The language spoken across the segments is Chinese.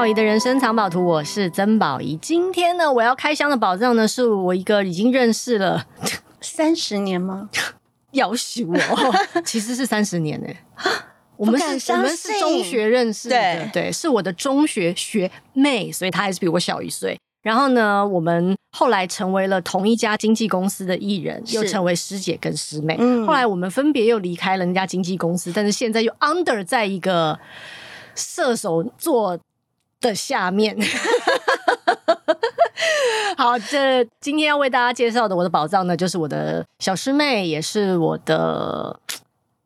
宝仪的人生藏宝图，我是曾宝仪。今天呢，我要开箱的宝藏呢，是我一个已经认识了三十年吗？要许我，其实是三十年呢。我们是我们是中学认识的，对，对，是我的中学学妹，所以她还是比我小一岁。然后呢，我们后来成为了同一家经纪公司的艺人，又成为师姐跟师妹。嗯，后来我们分别又离开了那家经纪公司，但是现在又 under 在一个射手座的下面。好，这今天要为大家介绍的我的宝藏呢，就是我的小师妹，也是我的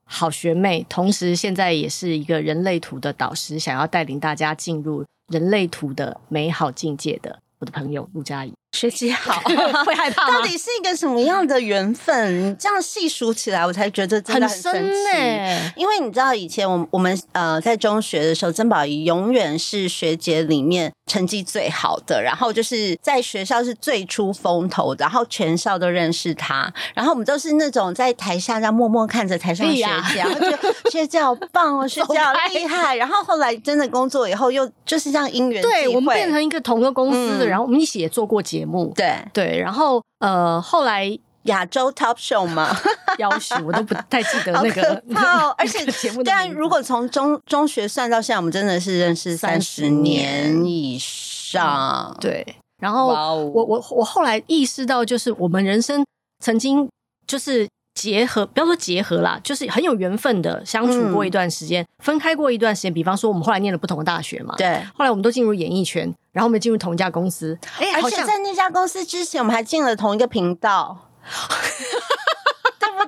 好学妹，同时现在也是一个人类图的导师，想要带领大家进入人类图的美好境界的。我的朋友陆佳怡，学姐好，会害怕吗？到底是一个什么样的缘分？你这样细数起来，我才觉得真的很神奇。欸、因为你知道，以前我我们呃在中学的时候，曾宝仪永远是学姐里面成绩最好的，然后就是在学校是最出风头的，然后全校都认识她。然后我们都是那种在台下这样默默看着台上的学姐，然后就学姐好棒哦，学姐好厉害。然后后来真的工作以后，又就是这样因缘，对，我们变成一个同个公司的人。然后我们一起也做过节目，对对，然后呃，后来亚洲 Top Show 嘛，要求我都不太记得那个，好而且 节目。但如果从中中学算到现在，我们真的是认识三十年以上，嗯。对，然后我我我后来意识到，就是我们人生曾经就是。结合，不要说结合啦，就是很有缘分的相处过一段时间，嗯、分开过一段时间。比方说，我们后来念了不同的大学嘛，对。后来我们都进入演艺圈，然后我们进入同一家公司。哎，而且在那家公司之前，我们还进了同一个频道。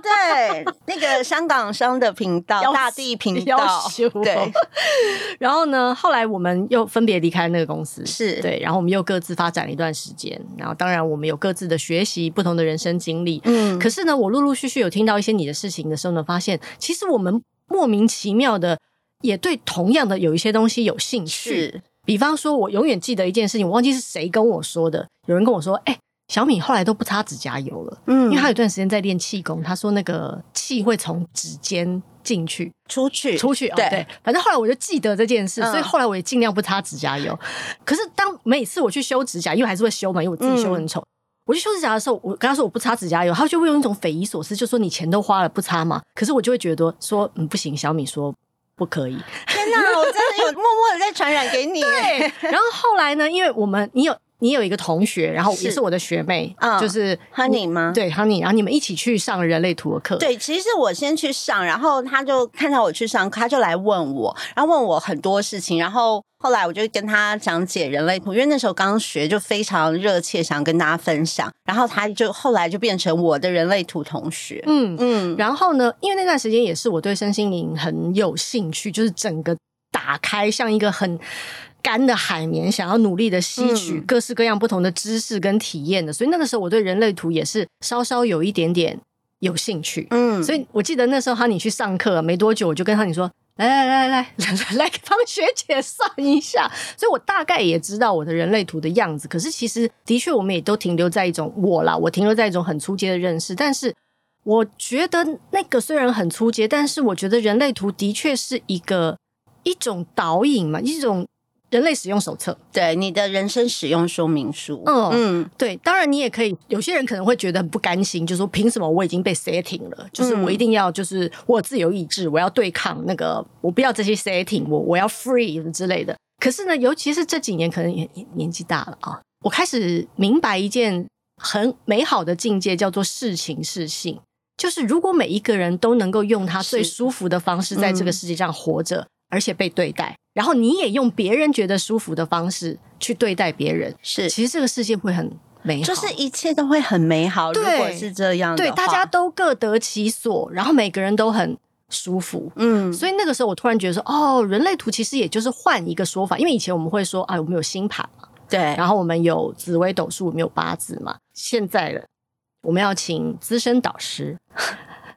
对，那个香港商的频道，大地频道，对。然后呢，后来我们又分别离开那个公司，是对。然后我们又各自发展了一段时间。然后当然，我们有各自的学习，不同的人生经历。嗯。可是呢，我陆陆续续有听到一些你的事情的时候呢，发现其实我们莫名其妙的也对同样的有一些东西有兴趣。是。比方说，我永远记得一件事情，我忘记是谁跟我说的。有人跟我说：“哎、欸。”小米后来都不擦指甲油了，嗯，因为他有段时间在练气功，他说那个气会从指尖进去、出去、出去。对，哦、对，反正后来我就记得这件事，嗯、所以后来我也尽量不擦指甲油。可是当每次我去修指甲，因为还是会修嘛，因为我自己修很丑。嗯、我去修指甲的时候，我跟他说我不擦指甲油，他就会用一种匪夷所思，就说你钱都花了不擦嘛。可是我就会觉得说，嗯，不行。小米说不可以。天哪，我真的有 默默的在传染给你。对，然后后来呢，因为我们你有。你有一个同学，然后也是我的学妹，嗯、就是 Honey 吗？对，Honey，然后你们一起去上人类图的课。对，其实我先去上，然后他就看到我去上，他就来问我，然后问我很多事情，然后后来我就跟他讲解人类图，因为那时候刚学，就非常热切想跟大家分享，然后他就后来就变成我的人类图同学。嗯嗯，然后呢，因为那段时间也是我对身心灵很有兴趣，就是整个打开，像一个很。干的海绵，想要努力的吸取各式各样不同的知识跟体验的，嗯、所以那个时候我对人类图也是稍稍有一点点有兴趣。嗯，所以我记得那时候哈尼去上课没多久，我就跟哈尼说：“来来来来 来来来，帮学姐算一下。”所以我大概也知道我的人类图的样子。可是其实的确，我们也都停留在一种我啦，我停留在一种很初阶的认识。但是我觉得那个虽然很初阶，但是我觉得人类图的确是一个一种导引嘛，一种。人类使用手册，对你的人生使用说明书。嗯嗯，对，当然你也可以。有些人可能会觉得很不甘心，就是说凭什么我已经被 setting 了？就是我一定要，就是我有自由意志，我要对抗那个，我不要这些 setting，我我要 free 之类的。可是呢，尤其是这几年，可能也年纪大了啊，我开始明白一件很美好的境界，叫做事情适性。就是如果每一个人都能够用他最舒服的方式，在这个世界上活着。嗯而且被对待，然后你也用别人觉得舒服的方式去对待别人，是其实这个世界会很美好，就是一切都会很美好。对如果是这样，对，大家都各得其所，然后每个人都很舒服。嗯，所以那个时候我突然觉得说，哦，人类图其实也就是换一个说法，因为以前我们会说，啊，我们有星盘嘛，对，然后我们有紫微斗数，我们有八字嘛，现在了，我们要请资深导师。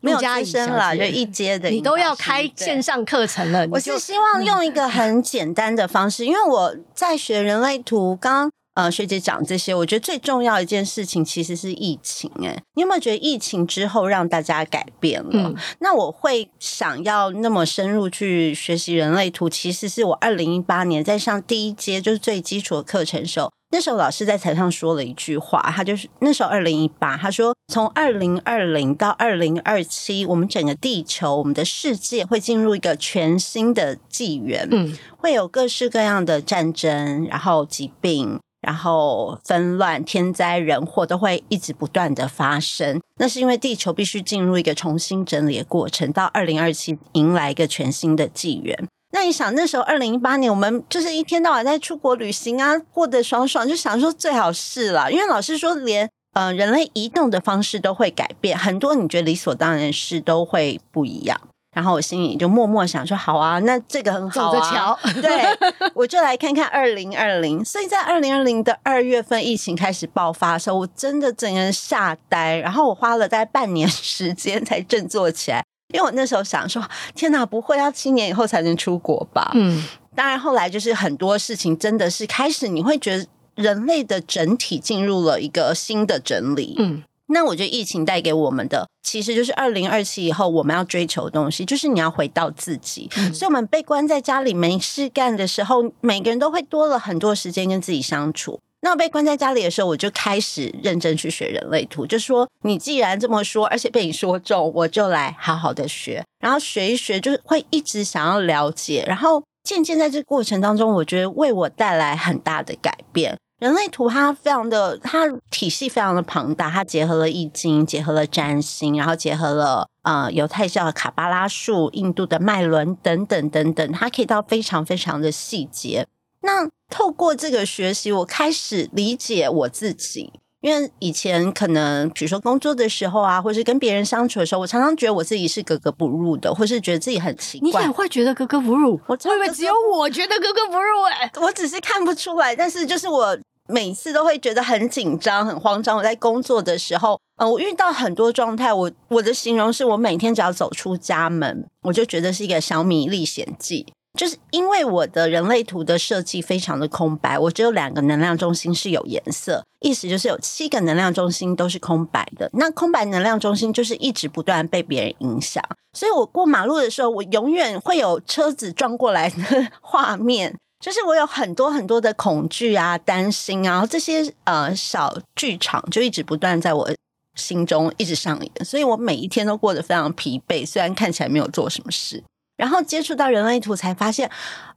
没有加深了，就一阶的，你都要开线上课程了。我是希望用一个 很简单的方式，嗯、因为我在学人类图，刚呃学姐讲这些，我觉得最重要一件事情其实是疫情。哎，你有没有觉得疫情之后让大家改变了？嗯、那我会想要那么深入去学习人类图，其实是我二零一八年在上第一阶就是最基础的课程的时候。那时候老师在台上说了一句话，他就是那时候二零一八，他说从二零二零到二零二七，我们整个地球、我们的世界会进入一个全新的纪元，嗯，会有各式各样的战争，然后疾病，然后纷乱、天灾人祸都会一直不断的发生。那是因为地球必须进入一个重新整理的过程，到二零二七迎来一个全新的纪元。那你想，那时候二零一八年，我们就是一天到晚在出国旅行啊，过得爽爽，就想说最好是了。因为老师说连，连呃人类移动的方式都会改变，很多你觉得理所当然的事都会不一样。然后我心里就默默想说，好啊，那这个很好啊。走着瞧。对，我就来看看二零二零。所以在二零二零的二月份，疫情开始爆发的时候，我真的整个人吓呆。然后我花了大概半年时间才振作起来。因为我那时候想说，天哪，不会要七年以后才能出国吧？嗯，当然后来就是很多事情真的是开始，你会觉得人类的整体进入了一个新的整理。嗯，那我觉得疫情带给我们的，其实就是二零二七以后我们要追求的东西，就是你要回到自己。嗯，所以我们被关在家里没事干的时候，每个人都会多了很多时间跟自己相处。那我被关在家里的时候，我就开始认真去学人类图。就说你既然这么说，而且被你说中，我就来好好的学。然后学一学，就会一直想要了解。然后渐渐在这个过程当中，我觉得为我带来很大的改变。人类图它非常的，它体系非常的庞大，它结合了易经，结合了占星，然后结合了呃犹太教的卡巴拉术、印度的脉轮等等等等，它可以到非常非常的细节。那透过这个学习，我开始理解我自己。因为以前可能，比如说工作的时候啊，或是跟别人相处的时候，我常常觉得我自己是格格不入的，或是觉得自己很奇怪。你也会觉得格格不入？我以为只有我觉得格格不入哎、欸，我只是看不出来。但是就是我每次都会觉得很紧张、很慌张。我在工作的时候，嗯、呃，我遇到很多状态。我我的形容是我每天只要走出家门，我就觉得是一个小米历险记。就是因为我的人类图的设计非常的空白，我只有两个能量中心是有颜色，意思就是有七个能量中心都是空白的。那空白能量中心就是一直不断被别人影响，所以我过马路的时候，我永远会有车子撞过来的 画面，就是我有很多很多的恐惧啊、担心啊，这些呃小剧场就一直不断在我心中一直上演，所以我每一天都过得非常疲惫，虽然看起来没有做什么事。然后接触到人类图，才发现，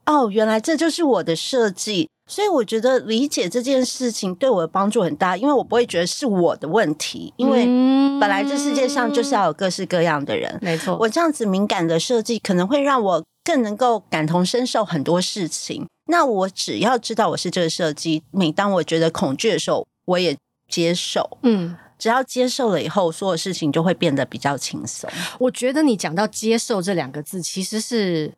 哦，原来这就是我的设计。所以我觉得理解这件事情对我的帮助很大，因为我不会觉得是我的问题，因为本来这世界上就是要有各式各样的人。没错，我这样子敏感的设计可能会让我更能够感同身受很多事情。那我只要知道我是这个设计，每当我觉得恐惧的时候，我也接受。嗯。只要接受了以后，所有事情就会变得比较轻松。我觉得你讲到“接受”这两个字，其实是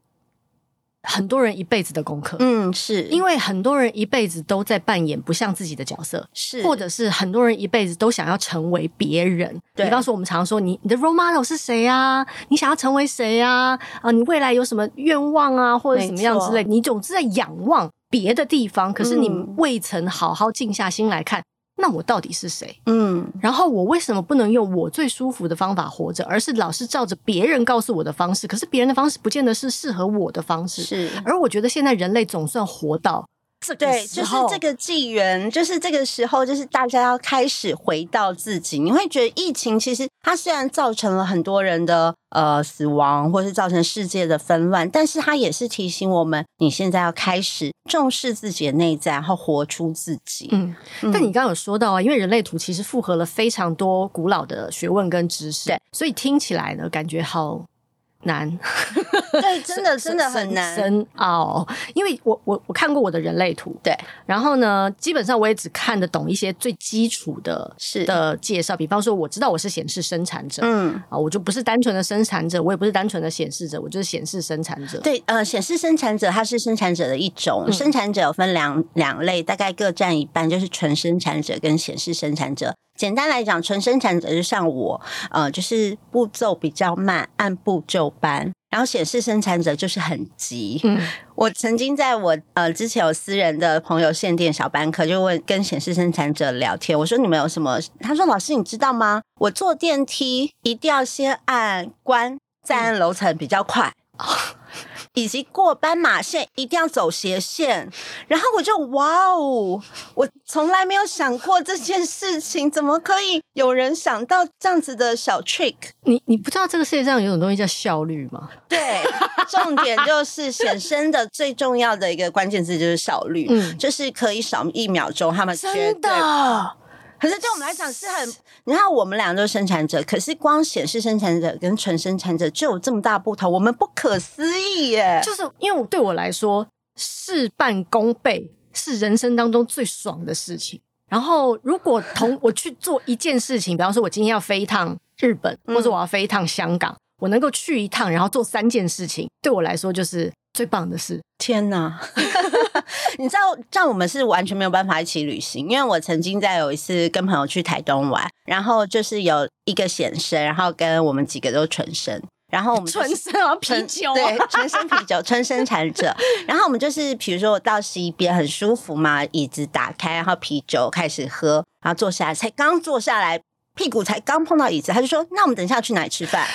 很多人一辈子的功课。嗯，是因为很多人一辈子都在扮演不像自己的角色，是或者是很多人一辈子都想要成为别人。比方说，我们常说你你的 role model 是谁啊？你想要成为谁啊？啊，你未来有什么愿望啊，或者什么样之类？你总是在仰望别的地方，可是你未曾好好静下心来看。那我到底是谁？嗯，然后我为什么不能用我最舒服的方法活着，而是老是照着别人告诉我的方式？可是别人的方式不见得是适合我的方式。是，而我觉得现在人类总算活到。对，就是这个纪元，就是这个时候，就是大家要开始回到自己。你会觉得疫情其实它虽然造成了很多人的呃死亡，或是造成世界的纷乱，但是它也是提醒我们，你现在要开始重视自己的内在，然后活出自己。嗯，嗯，但你刚刚有说到啊，因为人类图其实复合了非常多古老的学问跟知识，对，所以听起来呢，感觉好。难，对，真的真的很难深奥。因为我我我看过我的人类图，对，然后呢，基本上我也只看得懂一些最基础的是的介绍。比方说，我知道我是显示生产者，嗯啊，我就不是单纯的生产者，我也不是单纯的显示者，我就是显示生产者。对，呃，显示生产者它是生产者的一种，嗯、生产者有分两两类，大概各占一半，就是纯生产者跟显示生产者。简单来讲，纯生产者就像我，呃，就是步骤比较慢，按部就班。然后显示生产者就是很急。嗯，我曾经在我呃之前有私人的朋友限电小班课，就问跟显示生产者聊天，我说你们有什么？他说老师你知道吗？我坐电梯一定要先按关，再按楼层比较快。嗯 以及过斑马线一定要走斜线，然后我就哇哦，我从来没有想过这件事情，怎么可以有人想到这样子的小 trick？你你不知道这个世界上有种东西叫效率吗？对，重点就是显身的最重要的一个关键字就是效率，嗯，就是可以少一秒钟，他们绝对真的。可是对我们来讲是很，你看我们俩都是生产者，可是光显示生产者跟纯生产者就有这么大不同，我们不可思议耶！就是因为对我来说，事半功倍是人生当中最爽的事情。然后如果同 我去做一件事情，比方说我今天要飞一趟日本，或者我要飞一趟香港，我能够去一趟，然后做三件事情，对我来说就是最棒的事。天哪！你知道，这样我们是完全没有办法一起旅行。因为我曾经在有一次跟朋友去台东玩，然后就是有一个显身，然后跟我们几个都纯生，然后我们纯生啊啤酒，对，纯生啤酒，纯生产者。然后我们就是 比如说我到西边很舒服嘛，椅子打开，然后啤酒开始喝，然后坐下来，才刚坐下来，屁股才刚碰到椅子，他就说：“那我们等一下去哪里吃饭？”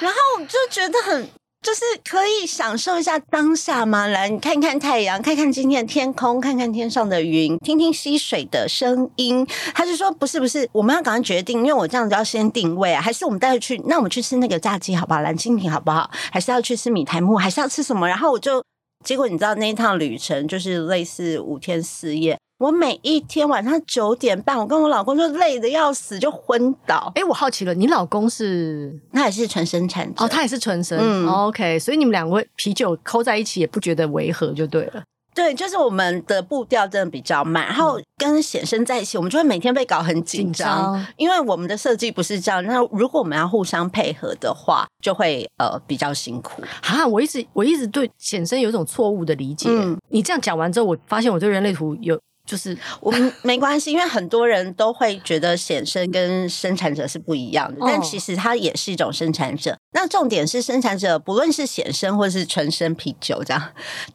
然后我就觉得很。就是可以享受一下当下吗？来，你看看太阳，看看今天的天空，看看天上的云，听听溪水的声音。他就说：“不是，不是，我们要赶快决定，因为我这样子要先定位啊。还是我们待会去？那我们去吃那个炸鸡好不好？蓝蜻蜓好不好？还是要去吃米苔目？还是要吃什么？然后我就，结果你知道那一趟旅程就是类似五天四夜。”我每一天晚上九点半，我跟我老公就累得要死，就昏倒。哎，我好奇了，你老公是他也是纯生产者哦，他也是纯生。嗯，OK，所以你们两位啤酒抠在一起也不觉得违和，就对了。对，就是我们的步调真的比较慢，然后跟显生在一起，我们就会每天被搞很紧张，因为我们的设计不是这样。那如果我们要互相配合的话，就会呃比较辛苦。哈，我一直我一直对显生有一种错误的理解。嗯，你这样讲完之后，我发现我对人类图有。就是我们没关系，因为很多人都会觉得显生跟生产者是不一样的，但其实它也是一种生产者。那重点是生产者，不论是显生或是纯生啤酒，这样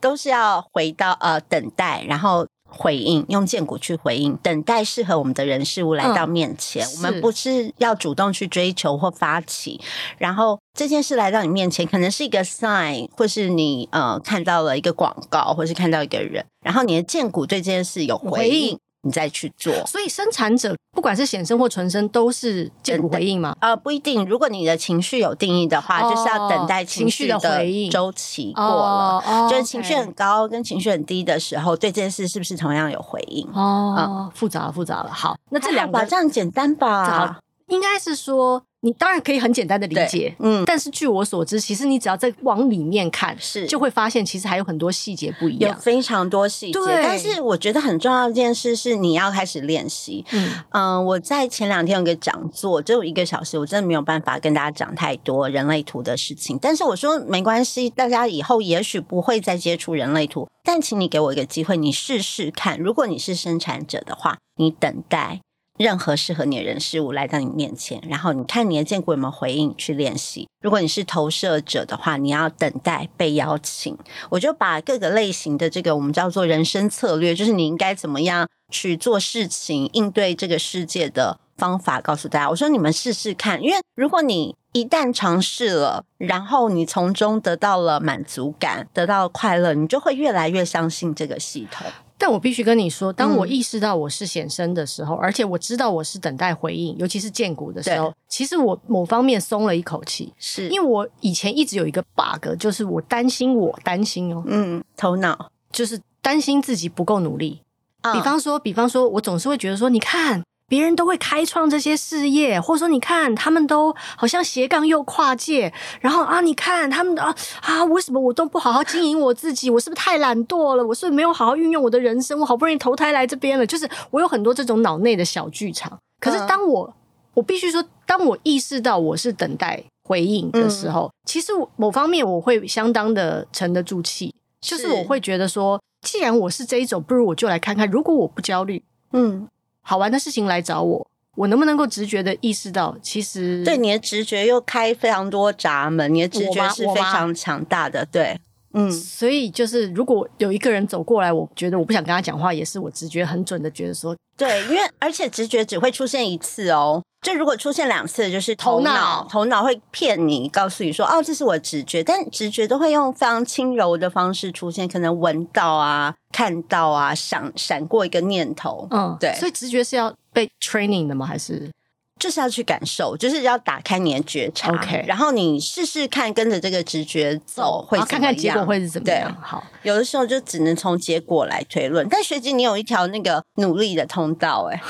都是要回到呃等待，然后。回应，用荐骨去回应，等待适合我们的人事物来到面前。嗯、我们不是要主动去追求或发起，然后这件事来到你面前，可能是一个 sign，或是你呃看到了一个广告，或是看到一个人，然后你的荐骨对这件事有回应。回应你再去做，所以生产者不管是显生或纯生，都是荐骨回应吗？呃，不一定。如果你的情绪有定义的话，哦、就是要等待情绪的回应周期过了，就是情绪很高跟情绪很低的时候，对这件事是不是同样有回应？哦，嗯、复杂了，复杂了。好，那这两个这样简单吧？应该是说。你当然可以很简单的理解，嗯，但是据我所知，其实你只要再往里面看，是就会发现其实还有很多细节不一样，有非常多细节。对但是我觉得很重要的一件事是你要开始练习。嗯嗯、呃，我在前两天有个讲座，只有一个小时，我真的没有办法跟大家讲太多人类图的事情。但是我说没关系，大家以后也许不会再接触人类图，但请你给我一个机会，你试试看。如果你是生产者的话，你等待。任何适合你的人事物来到你面前，然后你看你的荐骨有没有回应去练习。如果你是投射者的话，你要等待被邀请。我就把各个类型的这个我们叫做人生策略，就是你应该怎么样去做事情，应对这个世界的方法告诉大家。我说你们试试看，因为如果你一旦尝试了，然后你从中得到了满足感，得到了快乐，你就会越来越相信这个系统。但我必须跟你说，当我意识到我是显身的时候，嗯、而且我知道我是等待回应，尤其是荐股的时候，其实我某方面松了一口气，是。因为我以前一直有一个 bug，就是我担心我担心哦，嗯，头脑。就是担心自己不够努力。嗯、比方说，比方说，我总是会觉得说，你看。别人都会开创这些事业，或者说，你看他们都好像斜杠又跨界，然后啊，你看他们啊啊，为什么我都不好好经营我自己？我是不是太懒惰了？我是不是没有好好运用我的人生？我好不容易投胎来这边了，就是我有很多这种脑内的小剧场。可是当我、嗯、我必须说，当我意识到我是等待回应的时候，嗯、其实某方面我会相当的沉得住气，就是我会觉得说，既然我是这一种，不如我就来看看，如果我不焦虑，嗯。好玩的事情来找我，我能不能够直觉的意识到，其实对你的直觉又开非常多闸门，你的直觉是非常强大的，对，嗯，所以就是如果有一个人走过来，我觉得我不想跟他讲话，也是我直觉很准的觉得说，对，因为而且直觉只会出现一次哦，就如果出现两次，就是头脑头脑会骗你，告诉你说哦，这是我直觉，但直觉都会用非常轻柔的方式出现，可能闻到啊。看到啊，闪闪过一个念头，嗯，对，所以直觉是要被 training 的吗？还是就是要去感受，就是要打开你的觉察，OK，然后你试试看跟着这个直觉走，会看看结果会是怎么样。好，有的时候就只能从结果来推论。但学姐，你有一条那个努力的通道，哎，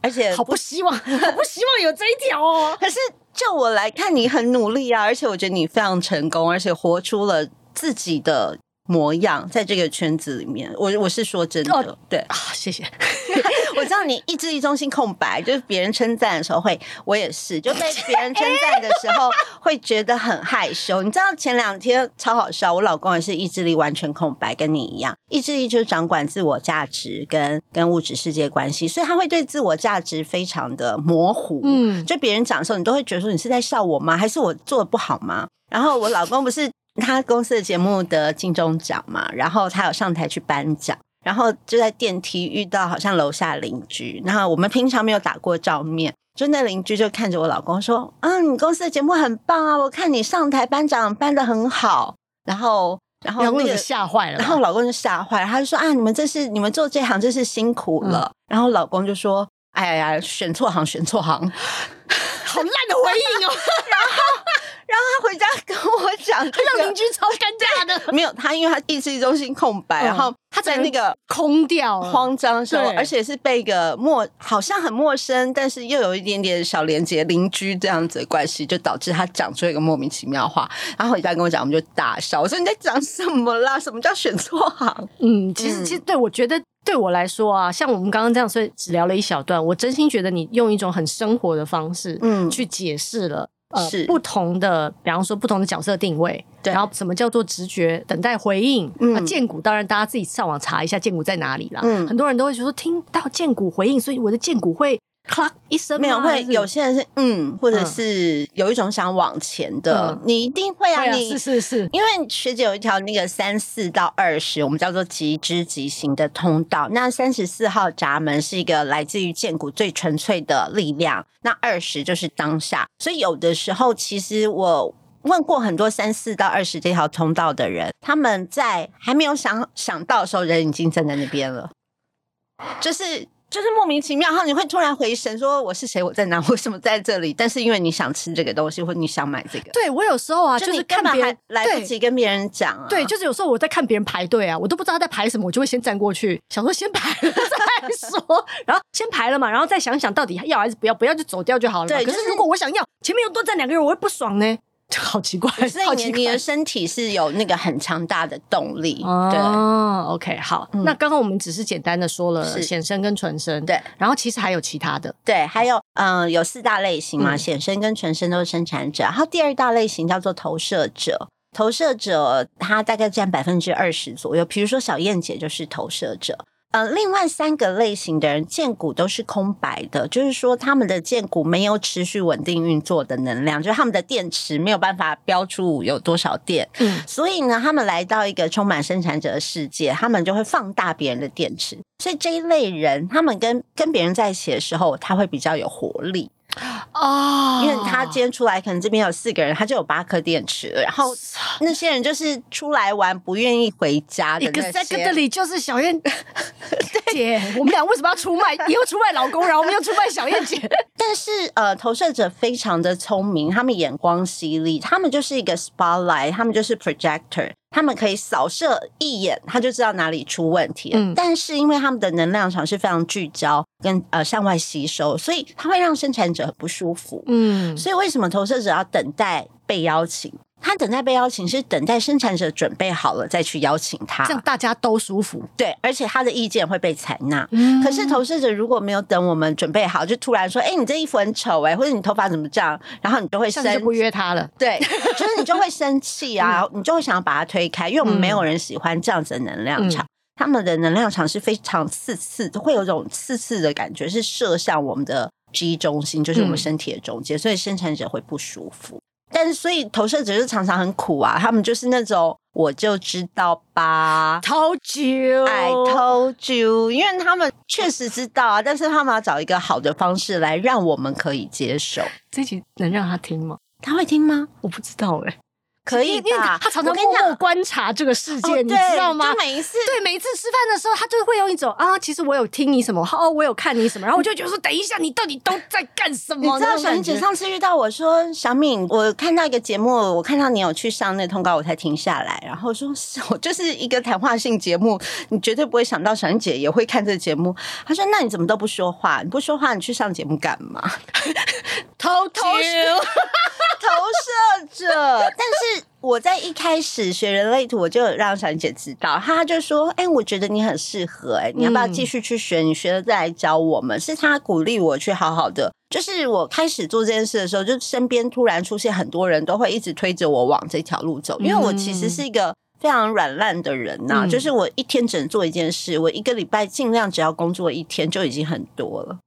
而且好不希望，好不希望有这一条哦。可是就我来看，你很努力啊，而且我觉得你非常成功，而且活出了自己的。模样在这个圈子里面，我我是说真的，哦、对啊，谢谢。我知道你意志力中心空白，就是别人称赞的时候会，我也是，就被别人称赞的时候会觉得很害羞。你知道前两天超好笑，我老公也是意志力完全空白，跟你一样，意志力就是掌管自我价值跟跟物质世界关系，所以他会对自我价值非常的模糊。嗯，就别人讲的时候，你都会觉得说你是在笑我吗？还是我做的不好吗？然后我老公不是。他公司的节目得金钟奖嘛，然后他有上台去颁奖，然后就在电梯遇到好像楼下邻居，然后我们平常没有打过照面，就那邻居就看着我老公说：“啊，你公司的节目很棒啊，我看你上台颁奖颁的很好。”然后，然后那个吓坏了，然后老公就吓坏了，他就说：“啊，你们这是你们做这行真是辛苦了。嗯”然后老公就说：“哎呀，选错行，选错行，好烂的回应哦。” 然后。然后他回家跟我讲，他让邻居超尴尬的。没有他，因为他意志力中心空白，嗯、然后他在那个空掉、慌张的时候，而且是被一个陌，好像很陌生，但是又有一点点小连接邻居这样子的关系，就导致他讲出一个莫名其妙的话。然后回家跟我讲，我们就大笑。我说你在讲什么啦？什么叫选错行？嗯，其实其实对我觉得对我来说啊，像我们刚刚这样，所以只聊了一小段，我真心觉得你用一种很生活的方式，嗯，去解释了。呃，是不同的，比方说不同的角色定位，对，然后什么叫做直觉，等待回应。嗯，啊，荐骨当然大家自己上网查一下荐骨在哪里啦。嗯，很多人都会说听到荐骨回应，所以我的荐骨会。咔一声，没有会有些人是嗯，或者是有一种想往前的，嗯、你一定会啊，你是是是，因为学姐有一条那个三四到二十，我们叫做极之极行的通道。那三十四号闸门是一个来自于剑骨最纯粹的力量，那二十就是当下。所以有的时候，其实我问过很多三四到二十这条通道的人，他们在还没有想想到的时候，人已经站在那边了，就是。就是莫名其妙，然后你会突然回神，说我是谁，我在哪，为什么在这里？但是因为你想吃这个东西，或者你想买这个，对我有时候啊，就是看别人来不及跟别人讲啊，对，就是有时候我在看别人排队啊，我都不知道他在排什么，我就会先站过去，想说先排了 再说，然后先排了嘛，然后再想想到底要还是不要，不要就走掉就好了。对，可是如果我想要，前面又多站两个人，我会不爽呢。好奇怪，所以你你的身体是有那个很强大的动力。哦，对，OK，好。嗯、那刚刚我们只是简单的说了显身跟纯身，对。然后其实还有其他的，对，还有嗯、呃，有四大类型嘛，显生、嗯、跟纯身都是生产者。然后第二大类型叫做投射者，投射者它大概占百分之二十左右。比如说小燕姐就是投射者。呃，另外三个类型的人，荐股都是空白的，就是说他们的荐股没有持续稳定运作的能量，就是他们的电池没有办法标出有多少电。嗯，所以呢，他们来到一个充满生产者的世界，他们就会放大别人的电池。所以这一类人，他们跟跟别人在一起的时候，他会比较有活力。哦，因为他今天出来，可能这边有四个人，他就有八颗电池了。然后那些人就是出来玩，不愿意回家的那些。在这里就是小燕姐，我们俩为什么要出卖？以后出卖老公，然后我们又出卖小燕姐。但是呃，投射者非常的聪明，他们眼光犀利，他们就是一个 spotlight，他们就是 projector。他们可以扫射一眼，他就知道哪里出问题了。嗯，但是因为他们的能量场是非常聚焦跟呃向外吸收，所以他会让生产者很不舒服。嗯，所以为什么投射者要等待被邀请？他等待被邀请是等待生产者准备好了再去邀请他，这样大家都舒服。对，而且他的意见会被采纳。嗯，可是投射者如果没有等我们准备好，就突然说：“哎、欸，你这衣服很丑哎、欸，或者你头发怎么这样？”然后你就会生，就不约他了。对，就是你就会生气啊，嗯、你就会想要把他推开，因为我们没有人喜欢这样子的能量场。嗯、他们的能量场是非常刺刺，会有种刺刺的感觉，是射向我们的 G 中心，就是我们身体的中间，嗯、所以生产者会不舒服。但是，所以投射者就常常很苦啊，他们就是那种我就知道吧，told you，I told you，因为他们确实知道啊，但是他们要找一个好的方式来让我们可以接受。这集能让他听吗？他会听吗？我不知道哎、欸。可以吧？他常常默默观察这个世界，你知道吗？就每一次，对每一次吃饭的时候，他就会用一种啊，其实我有听你什么，哦，我有看你什么，然后我就觉得说，等一下，你到底都在干什么？你知道小英姐上次遇到我说，小敏，我看到一个节目，我看到你有去上那通告，我才停下来，然后说，我就是一个谈话性节目，你绝对不会想到小英姐也会看这个节目。他说，那你怎么都不说话？你不说话，你去上节目干嘛？投投射投射者，但是。我在一开始学人类图，我就让小玲姐知道，她就说：“哎、欸，我觉得你很适合、欸，哎，你要不要继续去学？你学了再来教我们。”是她鼓励我去好好的。就是我开始做这件事的时候，就身边突然出现很多人都会一直推着我往这条路走，因为我其实是一个非常软烂的人呐、啊。嗯、就是我一天只能做一件事，我一个礼拜尽量只要工作一天就已经很多了。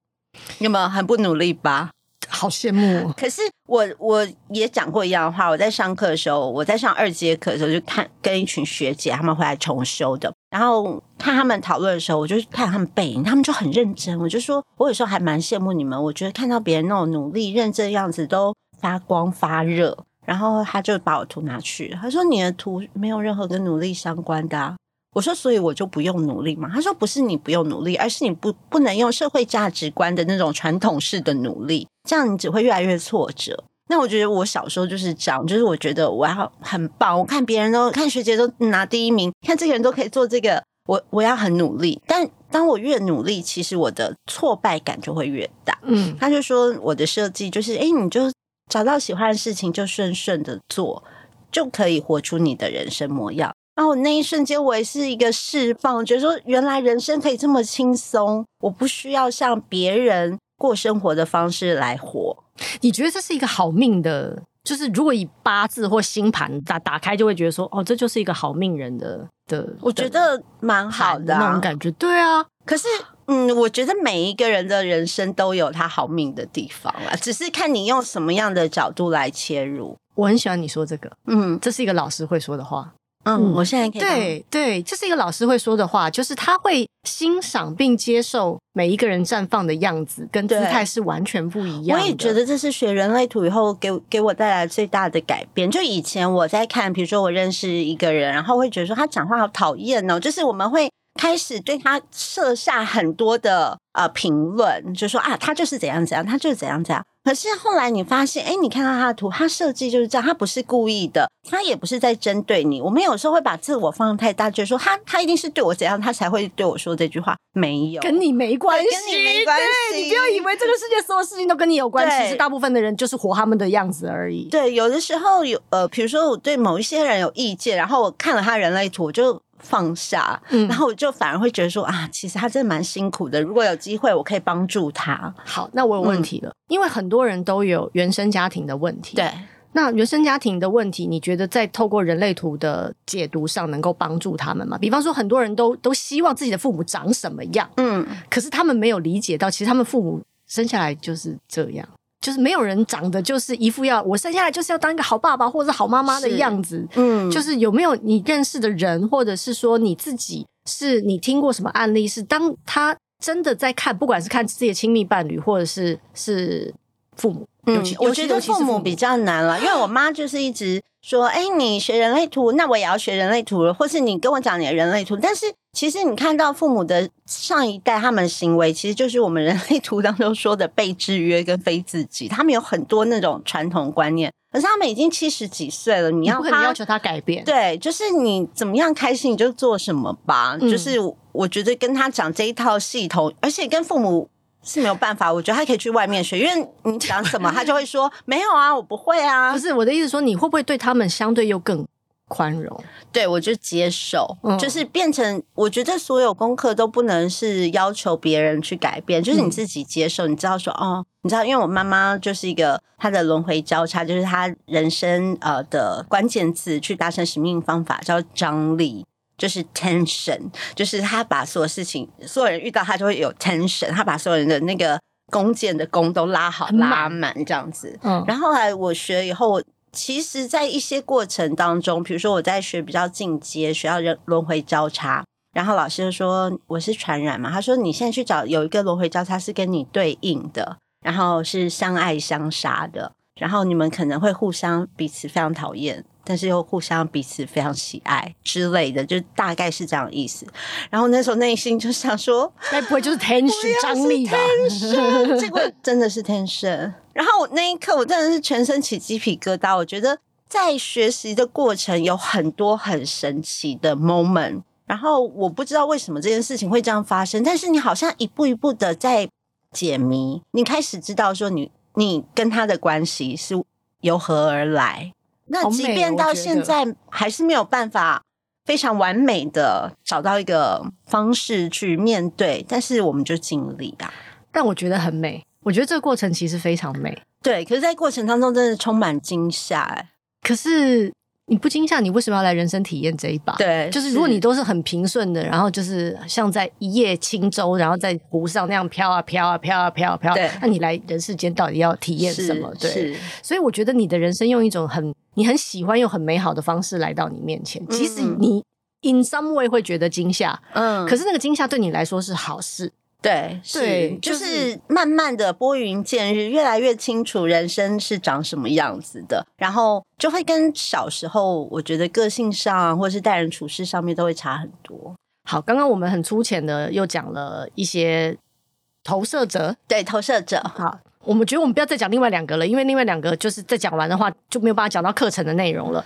有没有很不努力吧？好羡慕！可是我我也讲过一样的话，我在上课的时候，我在上二阶课的时候，就看跟一群学姐他们回来重修的，然后看他们讨论的时候，我就看他们背影，他们就很认真。我就说，我有时候还蛮羡慕你们，我觉得看到别人那种努力认真的样子都发光发热。然后他就把我图拿去，他说你的图没有任何跟努力相关的啊。我说，所以我就不用努力嘛？他说，不是你不用努力，而是你不不能用社会价值观的那种传统式的努力，这样你只会越来越挫折。那我觉得我小时候就是这样，就是我觉得我要很棒，我看别人都看学姐都拿第一名，看这个人都可以做这个，我我要很努力。但当我越努力，其实我的挫败感就会越大。嗯，他就说我的设计就是，哎，你就找到喜欢的事情就顺顺的做，就可以活出你的人生模样。然后那一瞬间，我也是一个释放，觉得说原来人生可以这么轻松，我不需要像别人过生活的方式来活。你觉得这是一个好命的？就是如果以八字或星盘打打开，就会觉得说，哦，这就是一个好命人的的。我觉得蛮好的、啊、那种感觉。对啊，可是嗯，我觉得每一个人的人生都有他好命的地方啊，只是看你用什么样的角度来切入。我很喜欢你说这个，嗯，这是一个老师会说的话。嗯，我现在可以对对，这是一个老师会说的话，就是他会欣赏并接受每一个人绽放的样子跟姿态是完全不一样的。我也觉得这是学人类图以后给给我带来最大的改变。就以前我在看，比如说我认识一个人，然后会觉得说他讲话好讨厌哦，就是我们会开始对他设下很多的呃评论，就说啊，他就是怎样怎样，他就是怎样怎样。可是后来你发现，哎，你看到他的图，他设计就是这样，他不是故意的，他也不是在针对你。我们有时候会把自我放太大，就是说他他一定是对我怎样，他才会对我说这句话。没有，跟你没关系，跟你没关系。你不要以为这个世界所有事情都跟你有关系，对其实大部分的人就是活他们的样子而已。对，有的时候有呃，比如说我对某一些人有意见，然后我看了他人类图，我就。放下，嗯，然后我就反而会觉得说啊，其实他真的蛮辛苦的。如果有机会，我可以帮助他。好，那我有问题了，嗯，因为很多人都有原生家庭的问题。对，那原生家庭的问题，你觉得在透过人类图的解读上能够帮助他们吗？比方说，很多人都都希望自己的父母长什么样，嗯，可是他们没有理解到，其实他们父母生下来就是这样。就是没有人长得就是一副要我生下来就是要当一个好爸爸或者好妈妈的样子，嗯，就是有没有你认识的人，或者是说你自己是你听过什么案例，是当他真的在看，不管是看自己的亲密伴侣，或者是是父母，嗯，我觉得父母比较难了，因为我妈就是一直说，哎，你学人类图，那我也要学人类图了，或是你跟我讲你的人类图，但是。其实你看到父母的上一代，他们行为其实就是我们人类图当中说的被制约跟非自己。他们有很多那种传统观念，可是他们已经七十几岁了，你要他要求他改变。对，就是你怎么样开心你就做什么吧。嗯、就是我觉得跟他讲这一套系统，而且跟父母是没有办法。我觉得他可以去外面学，因为你讲什么，他就会说没有啊，我不会啊。不是我的意思，说你会不会对他们相对又更？宽容，对，我就接受，嗯、就是变成我觉得所有功课都不能是要求别人去改变，就是你自己接受。嗯、你知道说哦，你知道，因为我妈妈就是一个她的轮回交叉，就是她人生呃的关键字去达成使命方法叫张力，就是 tension，就是他把所有事情，所有人遇到他就会有 tension，他把所有人的那个弓箭的弓都拉好拉满这样子。嗯，然后后来我学以后，其实在一些过程当中，比如说我在学比较进阶，学要人轮回交叉，然后老师就说我是传染嘛，他说你现在去找有一个轮回交叉是跟你对应的，然后是相爱相杀的，然后你们可能会互相彼此非常讨厌。但是又互相彼此非常喜爱之类的，就大概是这样的意思。然后那时候内心就想说，该不会就是天使张力吧？结果真的是天生。然后那一刻，我真的是全身起鸡皮疙瘩。我觉得在学习的过程有很多很神奇的 moment。然后我不知道为什么这件事情会这样发生，但是你好像一步一步的在解谜，你开始知道说你你跟他的关系是由何而来。那即便到现在还是没有办法非常完美的找到一个方式去面对，但是我们就尽力吧。但我觉得很美，我觉得这个过程其实非常美。对，可是，在过程当中真的充满惊吓欸。可是。你不惊吓，你为什么要来人生体验这一把？对，就是如果你都是很平顺的，然后就是像在一叶轻舟，然后在湖上那样飘啊飘啊飘啊飘啊飘，对，那你来人世间到底要体验什么？对，所以我觉得你的人生用一种很你很喜欢又很美好的方式来到你面前，即使你 in some way 会觉得惊吓，嗯，可是那个惊吓对你来说是好事。对，对，就是慢慢的拨云见日，越来越清楚人生是长什么样子的，然后就会跟小时候我觉得个性上或者是待人处事上面都会差很多。好，刚刚我们很粗浅的又讲了一些投射者，对，投射者。好，我们觉得我们不要再讲另外两个了，因为另外两个就是再讲完的话就没有办法讲到课程的内容了。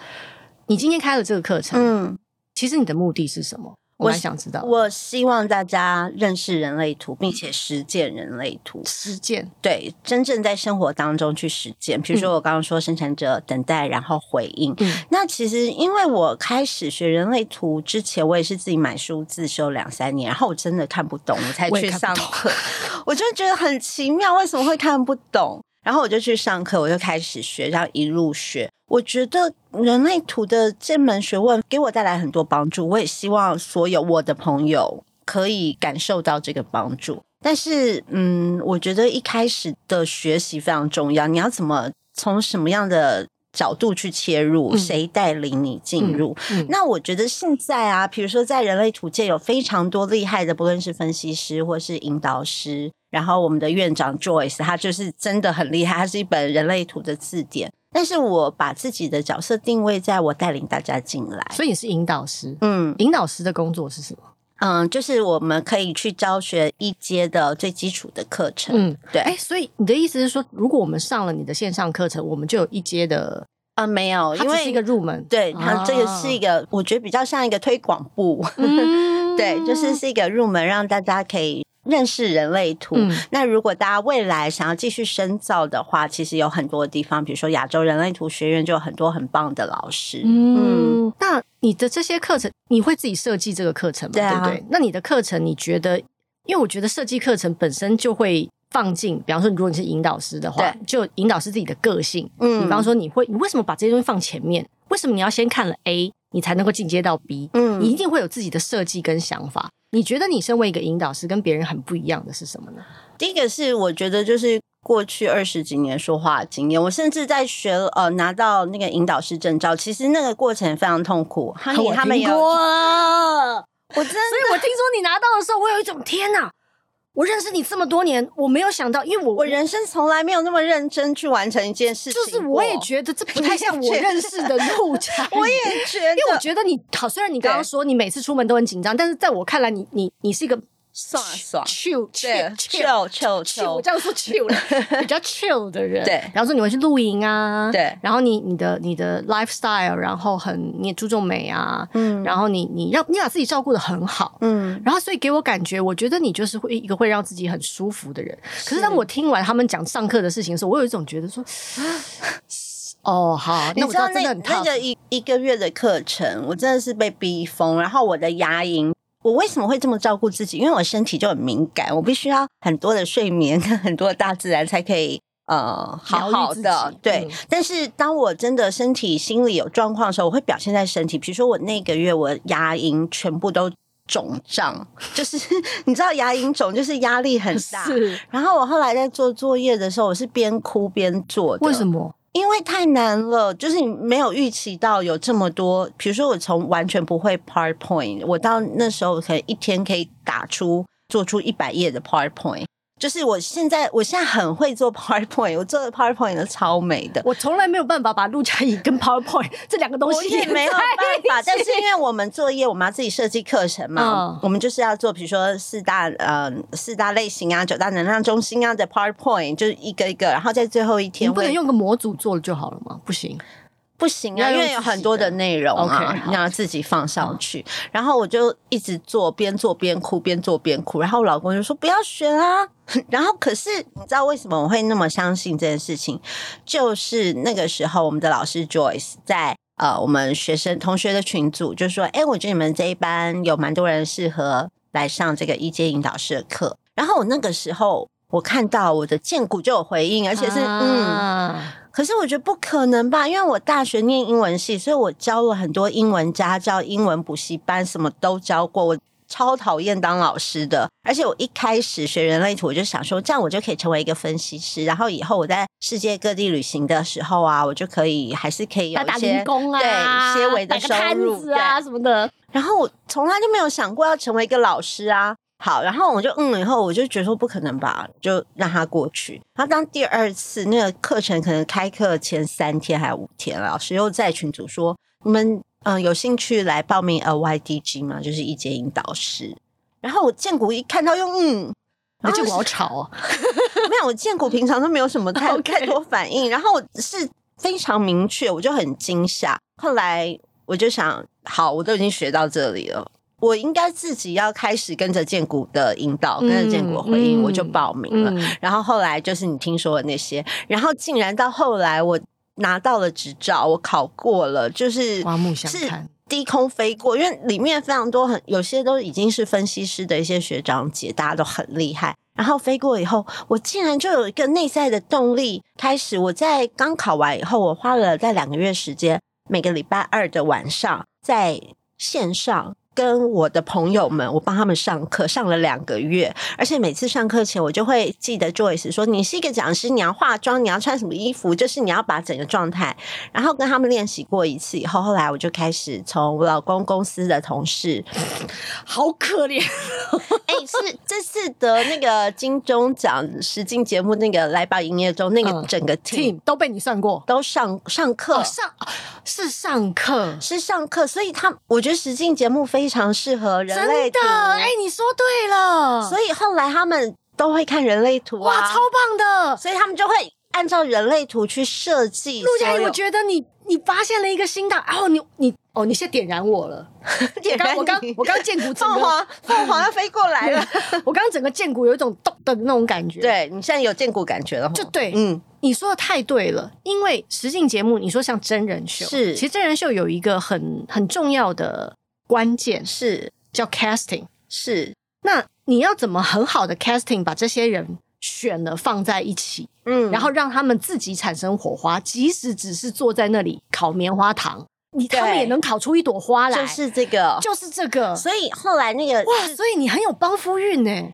你今天开了这个课程，嗯，其实你的目的是什么？我还想知道我，我希望大家认识人类图，并且实践人类图。实践对，真正在生活当中去实践。比如说我刚刚说生产者等待，然后回应。嗯，那其实因为我开始学人类图之前，我也是自己买书自修两三年，然后我真的看不懂，我才去上课。我，我就觉得很奇妙，为什么会看不懂？然后我就去上课，我就开始学，然后一路学。我觉得人类图的这门学问给我带来很多帮助，我也希望所有我的朋友可以感受到这个帮助。但是，嗯，我觉得一开始的学习非常重要。你要怎么从什么样的角度去切入？嗯、谁带领你进入？嗯嗯、那我觉得现在啊，比如说在人类图界有非常多厉害的，不论是分析师或是引导师。然后我们的院长 Joyce，他就是真的很厉害，他是一本人类图的字典。但是我把自己的角色定位在我带领大家进来，所以你是引导师。嗯，引导师的工作是什么？嗯，就是我们可以去教学一阶的最基础的课程。嗯，对。哎，所以你的意思是说，如果我们上了你的线上课程，我们就有一阶的？啊，没有，因为是一个入门。对，它这个是一个，啊、我觉得比较像一个推广部。嗯，对，就是是一个入门，让大家可以。认识人类图。嗯、那如果大家未来想要继续深造的话，其实有很多地方，比如说亚洲人类图学院就有很多很棒的老师。嗯，嗯，那你的这些课程，你会自己设计这个课程吗？对，啊、对不对？那你的课程，你觉得？因为我觉得设计课程本身就会放进，比方说，如果你是引导师的话，就引导师自己的个性。嗯，比方说，你会，你为什么把这些东西放前面？为什么你要先看了 A，你才能够进阶到 B？嗯，你一定会有自己的设计跟想法。你觉得你身为一个引导师，跟别人很不一样的是什么呢？第一个是我觉得就是过去二十几年说话的经验，我甚至在学呃拿到那个引导师证照，其实那个过程非常痛苦。他们他们有，我真的，所以我听说你拿到的时候，我有一种天哪！我认识你这么多年，我没有想到，因为我我人生从来没有那么认真去完成一件事情。就是 我也觉得这不太像我认识的路程。我也觉得，因为我觉得你好，虽然你刚刚说你每次出门都很紧张，但是在我看来你，你你你是一个。爽爽，chill chill chill chill chill，我这样说 chill，比较 chill 的人。对，然后说你会去露营啊，对，然后你你的你的 lifestyle，然后很你也注重美啊，嗯，然后你你让你把自己照顾的很好，嗯，然后所以给我感觉，我觉得你就是会一个会让自己很舒服的人。可是当我听完他们讲上课的事情的时候，我有一种觉得说，哦，好，那我知道那那个一一个月的课程，我真的是被逼疯，然后我的牙龈。我为什么会这么照顾自己？因为我身体就很敏感，我必须要很多的睡眠跟很多的大自然才可以呃好好的。对，嗯、但是当我真的身体心理有状况的时候，我会表现在身体。比如说我那个月我牙龈全部都肿胀，就是 你知道牙龈肿就是压力很大。然后我后来在做作业的时候，我是边哭边做的。为什么？因为太难了，就是你没有预期到有这么多。比如说，我从完全不会 PowerPoint，我到那时候可能一天可以打出做出一百页的 PowerPoint。就是我现在，我现在很会做 PowerPoint，我做的 PowerPoint 都超美的。我从来没有办法把陆佳怡跟 PowerPoint 这两个东西也没有办法。但是因为我们作业，我们要自己设计课程嘛，嗯、我们就是要做，比如说四大呃四大类型啊，九大能量中心啊的 PowerPoint，就是一个一个，然后在最后一天，你不能用个模组做了就好了吗？不行。不行啊，因为有很多的内容啊你要自己放上去。然后我就一直做，边做边哭，边做边哭。然后我老公就说不要选啊。然后可是你知道为什么我会那么相信这件事情？就是那个时候我们的老师 Joyce 在呃我们学生同学的群组就说：“哎，我觉得你们这一班有蛮多人适合来上这个一阶引导师的课。”然后我那个时候我看到我的荐骨就有回应，而且是、啊、嗯。可是我觉得不可能吧，因为我大学念英文系，所以我教了很多英文家教、英文补习班，什么都教过。我超讨厌当老师的，而且我一开始学人类图，我就想说，这样我就可以成为一个分析师，然后以后我在世界各地旅行的时候啊，我就可以还是可以有一些打打工啊，对，些微的收入啊什么的。然后我从来就没有想过要成为一个老师啊。好，然后我就嗯，以后我就觉得说不可能吧，就让他过去。然后当第二次那个课程可能开课前三天还有五天，老师又在群组说：“你们嗯有兴趣来报名 LYDG 吗？就是一阶引导师。”然后我荐骨一看到用嗯，那就好吵啊！没有，我荐骨平常都没有什么太 太多反应，然后我是非常明确，我就很惊吓。后来我就想，好，我都已经学到这里了。我应该自己要开始跟着荐骨的引导，跟着荐骨回应，嗯、我就报名了。嗯、然后后来就是你听说的那些，然后竟然到后来我拿到了执照，我考过了，就是刮目相看，是低空飞过，因为里面非常多很有些都已经是分析师的一些学长姐，大家都很厉害。然后飞过以后，我竟然就有一个内在的动力，开始我在刚考完以后，我花了在两个月时间，每个礼拜二的晚上在线上。跟我的朋友们，我帮他们上课，上了两个月，而且每次上课前，我就会记得 Joyce 说：“你是一个讲师，你要化妆，你要穿什么衣服，就是你要把整个状态。”然后跟他们练习过一次以后，后来我就开始从我老公公司的同事，好可怜，哎、欸，是这次得那个金钟奖实境节目那个来吧营业中那个整个 team、嗯、都被你算过，都上上课、哦、上是上课是上课，所以他我觉得实境节目非。非常适合人类图，哎、欸，你说对了，所以后来他们都会看人类图、啊，哇，超棒的，所以他们就会按照人类图去设计。陆佳怡，我觉得你你发现了一个新的，哦，你你哦，你先点燃我了，点燃我刚我刚剑骨凤凰凤凰要 飞过来了，我刚刚整个剑骨有一种咚的那种感觉，对你现在有剑骨感觉了，就对，嗯，你说的太对了，因为实境节目，你说像真人秀，是，其实真人秀有一个很很重要的关键是。叫 casting 是，那你要怎么很好的 casting 把这些人选了放在一起，嗯，然后让他们自己产生火花，即使只是坐在那里烤棉花糖，你他们也能烤出一朵花来，就是这个，就是这个。所以后来那个哇，所以你很有帮夫运呢。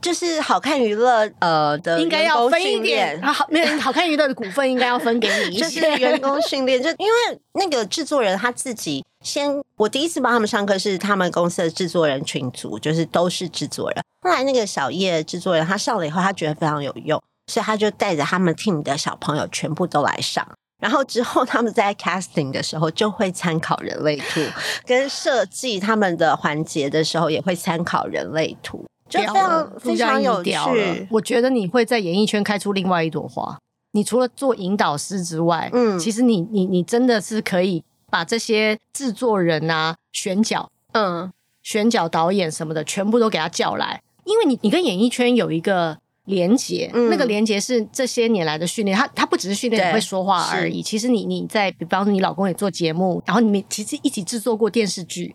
就是好看娱乐呃的应该要分一点，好 没有好看娱乐的股份应该要分给你一些。就是员工训练，就因为那个制作人他自己先，我第一次帮他们上课是他们公司的制作人群组，就是都是制作人。后来那个小叶制作人他上了以后，他觉得非常有用，所以他就带着他们 team 的小朋友全部都来上。然后之后他们在 casting 的时候就会参考人类图，跟设计他们的环节的时候也会参考人类图。就非常非常有趣，我觉得你会在演艺圈开出另外一朵花。你除了做引导师之外，嗯，其实你你你真的是可以把这些制作人啊、选角、嗯、选角导演什么的，全部都给他叫来，因为你你跟演艺圈有一个连结，嗯、那个连结是这些年来的训练。他他不只是训练你会说话而已，其实你你在，比方说你老公也做节目，然后你们其实一起制作过电视剧。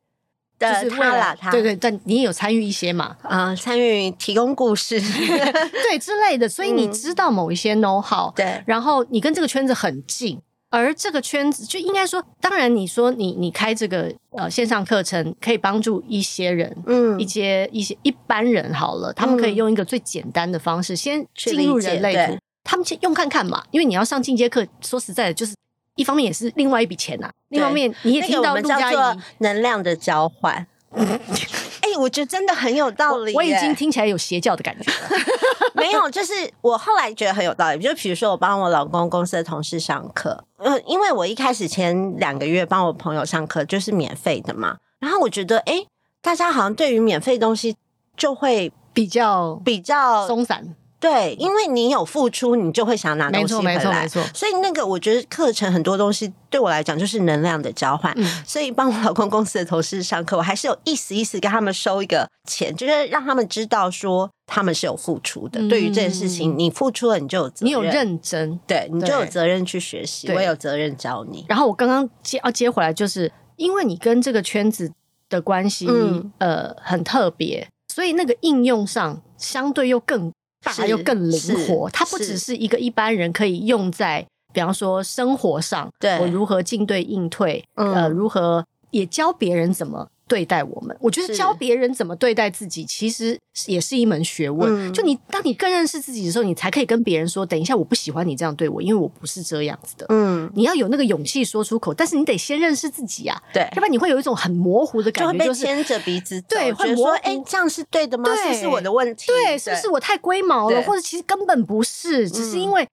就是他啦，他对对，但你也有参与一些嘛？啊、呃，参与提供故事，对之类的，所以你知道某一些 know how，、嗯、对，然后你跟这个圈子很近，而这个圈子就应该说，当然你说你你开这个呃线上课程可以帮助一些人，嗯，一些一些一般人好了，他们可以用一个最简单的方式、嗯、先进入人类图，他们先用看看嘛，因为你要上进阶课，说实在的，就是一方面也是另外一笔钱呐、啊，另一方面你也听到陆佳怡能量的交换。我觉得真的很有道理。我已经听起来有邪教的感觉了。没有，就是我后来觉得很有道理。就比如说，我帮我老公公司的同事上课，呃，因为我一开始前两个月帮我朋友上课就是免费的嘛。然后我觉得，哎、欸，大家好像对于免费东西就会比较比较松散。对，因为你有付出，你就会想拿东西回来。没错，没错，没错。所以那个，我觉得课程很多东西对我来讲就是能量的交换。嗯，所以帮我老公公司的同事上课，我还是有意思意思跟他们收一个钱，就是让他们知道说他们是有付出的。嗯、对于这件事情，你付出了，你就有责任，你有认真，对你就有责任去学习，我有责任教你。然后我刚刚接要接回来，就是因为你跟这个圈子的关系，嗯、呃，很特别，所以那个应用上相对又更。大又更灵活，它不只是一个一般人可以用在，比方说生活上，对，我如何进对应退，嗯、呃，如何也教别人怎么对待我们。我觉得教别人怎么对待自己，其实也是一门学问。嗯、就你当你更认识自己的时候，你才可以跟别人说：“等一下，我不喜欢你这样对我，因为我不是这样子的。”嗯，你要有那个勇气说出口，但是你得先认识自己啊，对，要不然你会有一种很模糊的感觉，就是牵着鼻子走，对，会说：“哎、欸，这样是对的吗？对，是不是我的问题？对，是不是我太龟毛了？或者其实根本不是，只是因为。”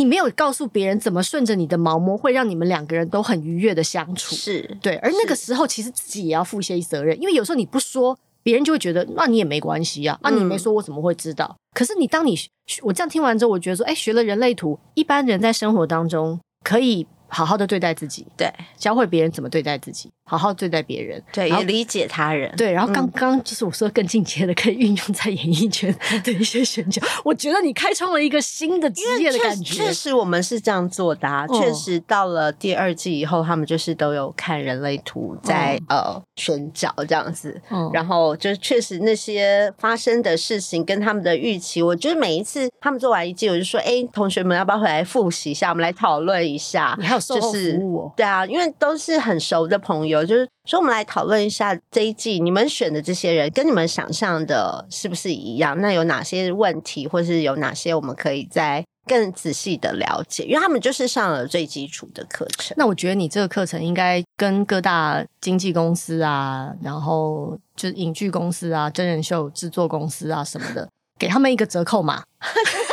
你没有告诉别人怎么顺着你的毛摸，会让你们两个人都很愉悦的相处。是对，而那个时候其实自己也要负一些责任，因为有时候你不说，别人就会觉得那你也没关系呀，啊，嗯、啊你没说我怎么会知道？可是你当你我这样听完之后，我觉得说，哎，学了人类图，一般人在生活当中可以。好好的对待自己，对，教会别人怎么对待自己，好好对待别人，对，也理解他人，对。然后刚刚就是我说更进阶的，可以运用在演艺圈 的一些选角。我觉得你开创了一个新的职业的感觉。确实，我们是这样做的啊。确实，到了第二季以后，他们就是都有看人类图在呃选角这样子。然后就是确实那些发生的事情跟他们的预期，我觉得每一次他们做完一季，我就说：“哎，同学们要不要回来复习一下？我们来讨论一下。”就是对啊，因为都是很熟的朋友，就是说我们来讨论一下这一季你们选的这些人跟你们想象的是不是一样？那有哪些问题，或是有哪些我们可以再更仔细的了解？因为他们就是上了最基础的课程。那我觉得你这个课程应该跟各大经纪公司啊，然后就是影剧公司啊、真人秀制作公司啊什么的，给他们一个折扣码。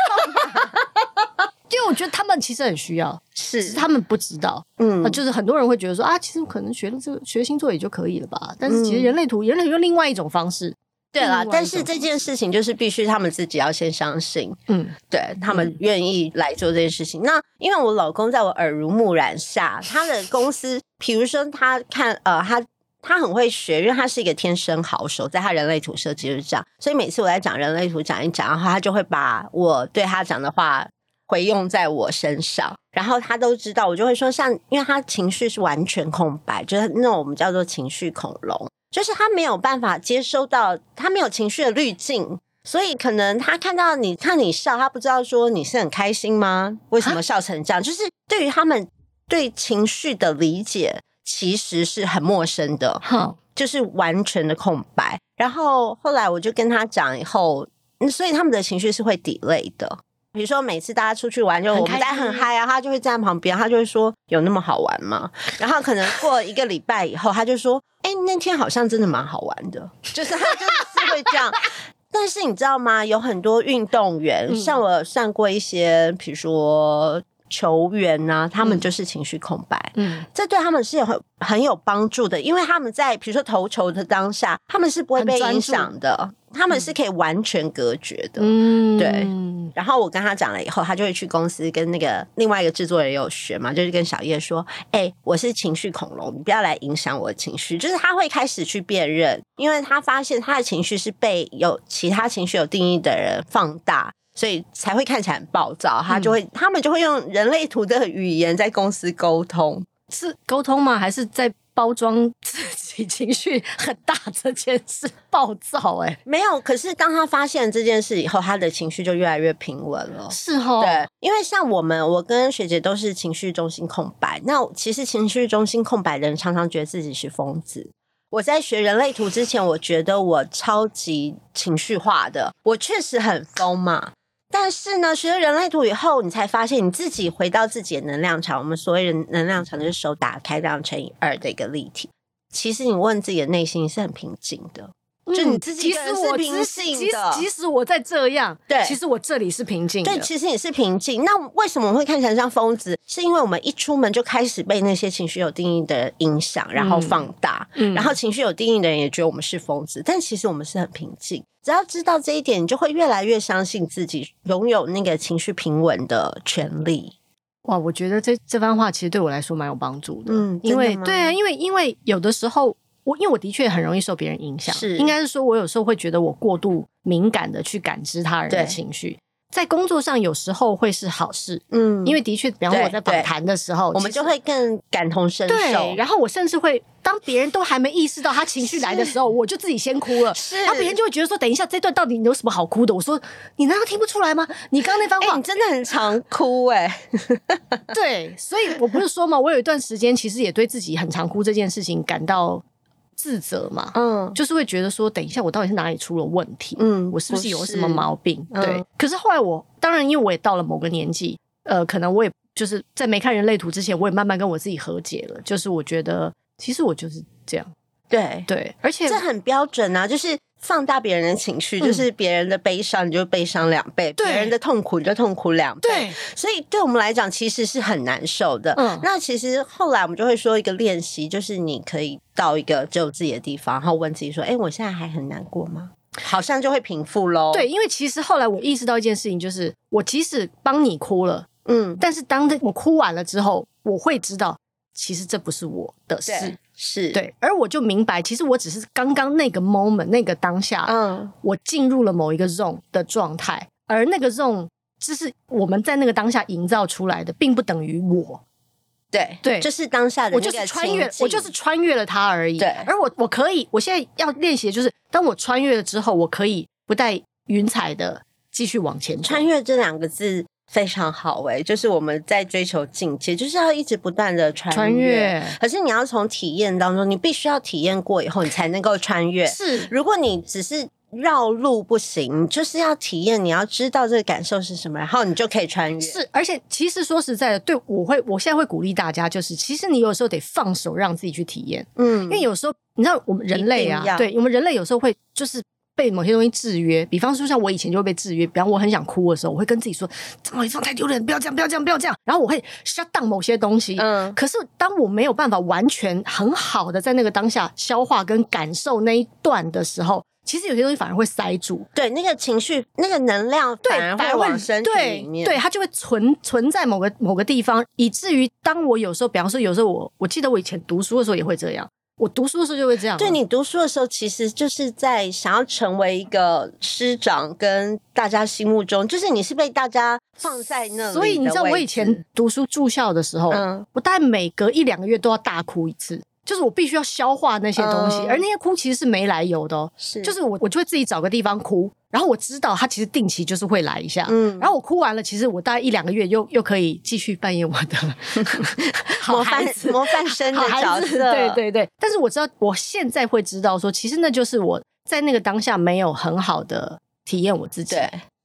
因为我觉得他们其实很需要，是，他们不知道，嗯，就是很多人会觉得说啊，其实可能学了这个学星座也就可以了吧。但是其实人类图，嗯、人类图用另外一种方式，对啦。但是这件事情就是必须他们自己要先相信，嗯，对他们愿意来做这件事情。嗯、那因为我老公在我耳濡目染下，他的公司，比如说他看呃，他他很会学，因为他是一个天生好手，在他人类图设计就是这样。所以每次我在讲人类图讲一讲的话，他就会把我对他讲的话。回用在我身上，然后他都知道，我就会说像，因为他情绪是完全空白，就是那种我们叫做情绪恐龙，就是他没有办法接收到，他没有情绪的滤镜，所以可能他看到你看你笑，他不知道说你是很开心吗？为什么笑成这样？就是对于他们对情绪的理解其实是很陌生的，好，就是完全的空白。然后后来我就跟他讲以后，所以他们的情绪是会 delay 的。比如说，每次大家出去玩，就我们在很嗨啊，他就会站在旁边，他就会说：“有那么好玩吗？” 然后可能过一个礼拜以后，他就说：“哎、欸，那天好像真的蛮好玩的。”就是他就是会这样。但是你知道吗？有很多运动员，像我算过一些，比如说球员啊，他们就是情绪空白。嗯，这对他们是有很很有帮助的，因为他们在比如说投球的当下，他们是不会被影响的。他们是可以完全隔绝的，嗯，对。然后我跟他讲了以后，他就会去公司跟那个另外一个制作人也有学嘛，就是跟小叶说：“哎、欸，我是情绪恐龙，你不要来影响我的情绪。”就是他会开始去辨认，因为他发现他的情绪是被有其他情绪有定义的人放大，所以才会看起来很暴躁。他就会，嗯、他们就会用人类图的语言在公司沟通，是沟通吗？还是在？包装自己情绪很大这件事暴躁哎、欸，没有。可是当他发现这件事以后，他的情绪就越来越平稳了。是哦，对，因为像我们，我跟学姐都是情绪中心空白。那其实情绪中心空白的人常常觉得自己是疯子。我在学人类图之前，我觉得我超级情绪化的，我确实很疯嘛。但是呢，学了人类图以后，你才发现你自己回到自己的能量场。我们所谓人能量场，就是手打开，这样乘以二的一个立体。其实你问自己的内心是很平静的，就你自己是平静的。即使即使我在这样，对，其实我这里是平静的。对，其实你是平静。那为什么我会看起来像疯子？是因为我们一出门就开始被那些情绪有定义的人影响，然后放大。嗯，然后情绪有定义的人也觉得我们是疯子，但其实我们是很平静。只要知道这一点，你就会越来越相信自己拥有那个情绪平稳的权利。哇，我觉得这这番话其实对我来说蛮有帮助的。嗯，因为对啊，因为因为有的时候我因为我的确很容易受别人影响，是应该是说我有时候会觉得我过度敏感的去感知他人的情绪。在工作上有时候会是好事，嗯，因为的确，比方我在访谈的时候，我们就会更感同身受。对，然后我甚至会，当别人都还没意识到他情绪来的时候，我就自己先哭了。是，然后别人就会觉得说：“等一下，这段到底有什么好哭的？”我说：“你难道听不出来吗？你刚刚那番话，欸、你真的很常哭哎。”对，所以我不是说嘛，我有一段时间其实也对自己很常哭这件事情感到。自责嘛，嗯，就是会觉得说，等一下我到底是哪里出了问题？嗯，我是不是有什么毛病？对。嗯、可是后来我，当然因为我也到了某个年纪，呃，可能我也就是在没看人类图之前，我也慢慢跟我自己和解了。就是我觉得，其实我就是这样。对对，而且这很标准啊，就是。放大别人的情绪，就是别人的悲伤，你就悲伤两倍；别人的痛苦，你就痛苦两倍。对，所以对我们来讲，其实是很难受的。嗯，那其实后来我们就会说一个练习，就是你可以到一个只有自己的地方，然后问自己说：“哎，我现在还很难过吗？”好像就会平复喽。对，因为其实后来我意识到一件事情，就是我即使帮你哭了，嗯，但是当我哭完了之后，我会知道，其实这不是我的事。是对，而我就明白，其实我只是刚刚那个 moment 那个当下，嗯，我进入了某一个 zone 的状态，而那个 zone 就是我们在那个当下营造出来的，并不等于我。对对，就是当下的，我就是穿越，我就是穿越了它而已。对，而我我可以，我现在要练习的就是，当我穿越了之后，我可以不带云彩的继续往前。穿越这两个字。非常好诶，就是我们在追求境界，就是要一直不断的穿越。穿越。可是你要从体验当中，你必须要体验过以后，你才能够穿越。是，如果你只是绕路不行，就是要体验，你要知道这个感受是什么，然后你就可以穿越。是，而且其实说实在的，对我会，我现在会鼓励大家，就是其实你有时候得放手，让自己去体验。嗯，因为有时候你知道，我们人类啊，对，我们人类有时候会就是。被某些东西制约，比方说像我以前就会被制约，比方我很想哭的时候，我会跟自己说：“这么一放太丢脸，不要这样，不要这样，不要这样。”然后我会 shut down 某些东西。嗯，可是当我没有办法完全很好的在那个当下消化跟感受那一段的时候，其实有些东西反而会塞住。对，那个情绪、那个能量反而会往身体里面，对，对，它就会存存在某个某个地方，以至于当我有时候，比方说有时候我我记得我以前读书的时候也会这样。我读书的时候就会这样。对，你读书的时候，其实就是在想要成为一个师长，跟大家心目中，就是你是被大家放在那里。所以你知道，我以前读书住校的时候，嗯，我大概每隔一两个月都要大哭一次。就是我必须要消化那些东西，嗯、而那些哭其实是没来由的哦。是，就是我我就会自己找个地方哭，然后我知道他其实定期就是会来一下。嗯，然后我哭完了，其实我大概一两个月又又可以继续扮演我 的好孩子模范模范生的角色。对对对，但是我知道我现在会知道说，其实那就是我在那个当下没有很好的体验我自己。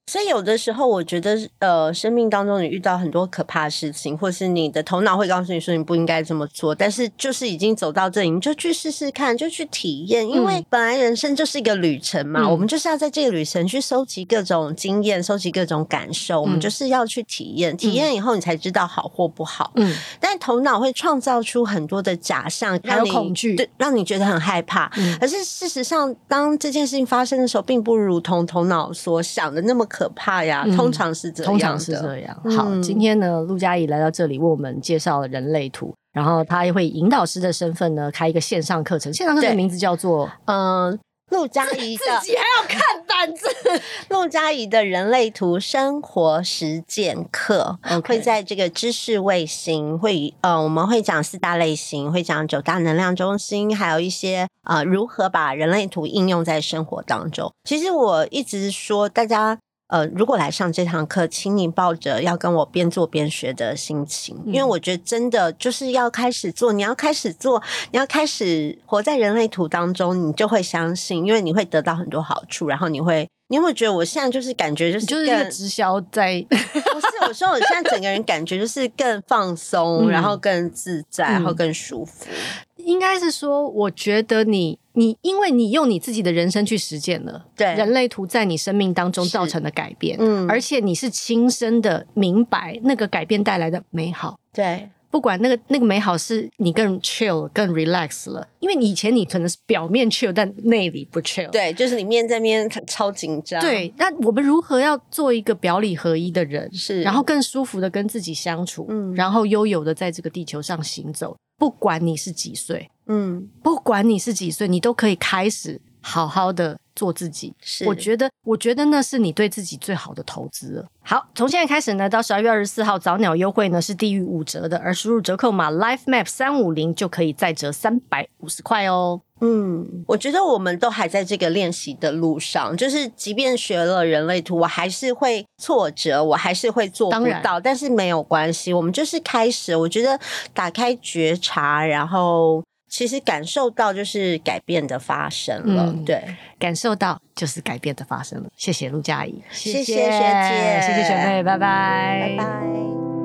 对。所以有的时候，我觉得，呃，生命当中你遇到很多可怕的事情，或是你的头脑会告诉你说你不应该这么做，但是就是已经走到这里，你就去试试看，就去体验，因为本来人生就是一个旅程嘛，嗯、我们就是要在这个旅程去收集各种经验，收集各种感受，嗯、我们就是要去体验，体验以后你才知道好或不好。嗯，但头脑会创造出很多的假象，还有恐惧，对，让你觉得很害怕。嗯，可是事实上，当这件事情发生的时候，并不如同头脑所想的那么可怕呀，通常是这样，通常是这样。好，今天呢，陆佳怡来到这里为我们介绍了人类图，然后他也会以引导师的身份呢开一个线上课程，线上课程的名字叫做嗯陆佳怡的自己还要看单子。陆佳怡的人类图生活实践课.会在这个知识卫星会呃，我们会讲四大类型，会讲九大能量中心，还有一些呃如何把人类图应用在生活当中。其实我一直说大家。呃，如果来上这堂课，请你抱着要跟我边做边学的心情，因为我觉得真的就是要开始做，你要开始做，你要开始活在人类图当中，你就会相信，因为你会得到很多好处，然后你会，你有没有觉得我现在就是感觉就是就是一个直销在，不是，我说我现在整个人感觉就是更放松，然后更自在，然后更舒服。应该是说，我觉得你你，因为你用你自己的人生去实践了，对人类图在你生命当中造成的改变，嗯，而且你是亲身的明白那个改变带来的美好，对，不管那个那个美好是你更 chill 更 relax 了，因为你以前你可能是表面 chill，但内里不 chill，对，就是你面在面超紧张，对，那我们如何要做一个表里合一的人，是，然后更舒服的跟自己相处，嗯，然后悠游的在这个地球上行走。不管你是几岁，嗯，不管你是几岁，你都可以开始好好的做自己。是，我觉得，我觉得那是你对自己最好的投资了。好，从现在开始呢，到十二月二十四号早鸟优惠呢是低于五折的，而输入折扣码 LifeMap 三五零就可以再折三百五十块哦。嗯，我觉得我们都还在这个练习的路上，就是即便学了人类图，我还是会挫折，我还是会做不到，但是没有关系，我们就是开始。我觉得打开觉察，然后其实感受到就是改变的发生了，嗯、对，感受到就是改变的发生了。谢谢陆佳怡，谢谢学姐，谢谢学妹，拜拜，拜拜。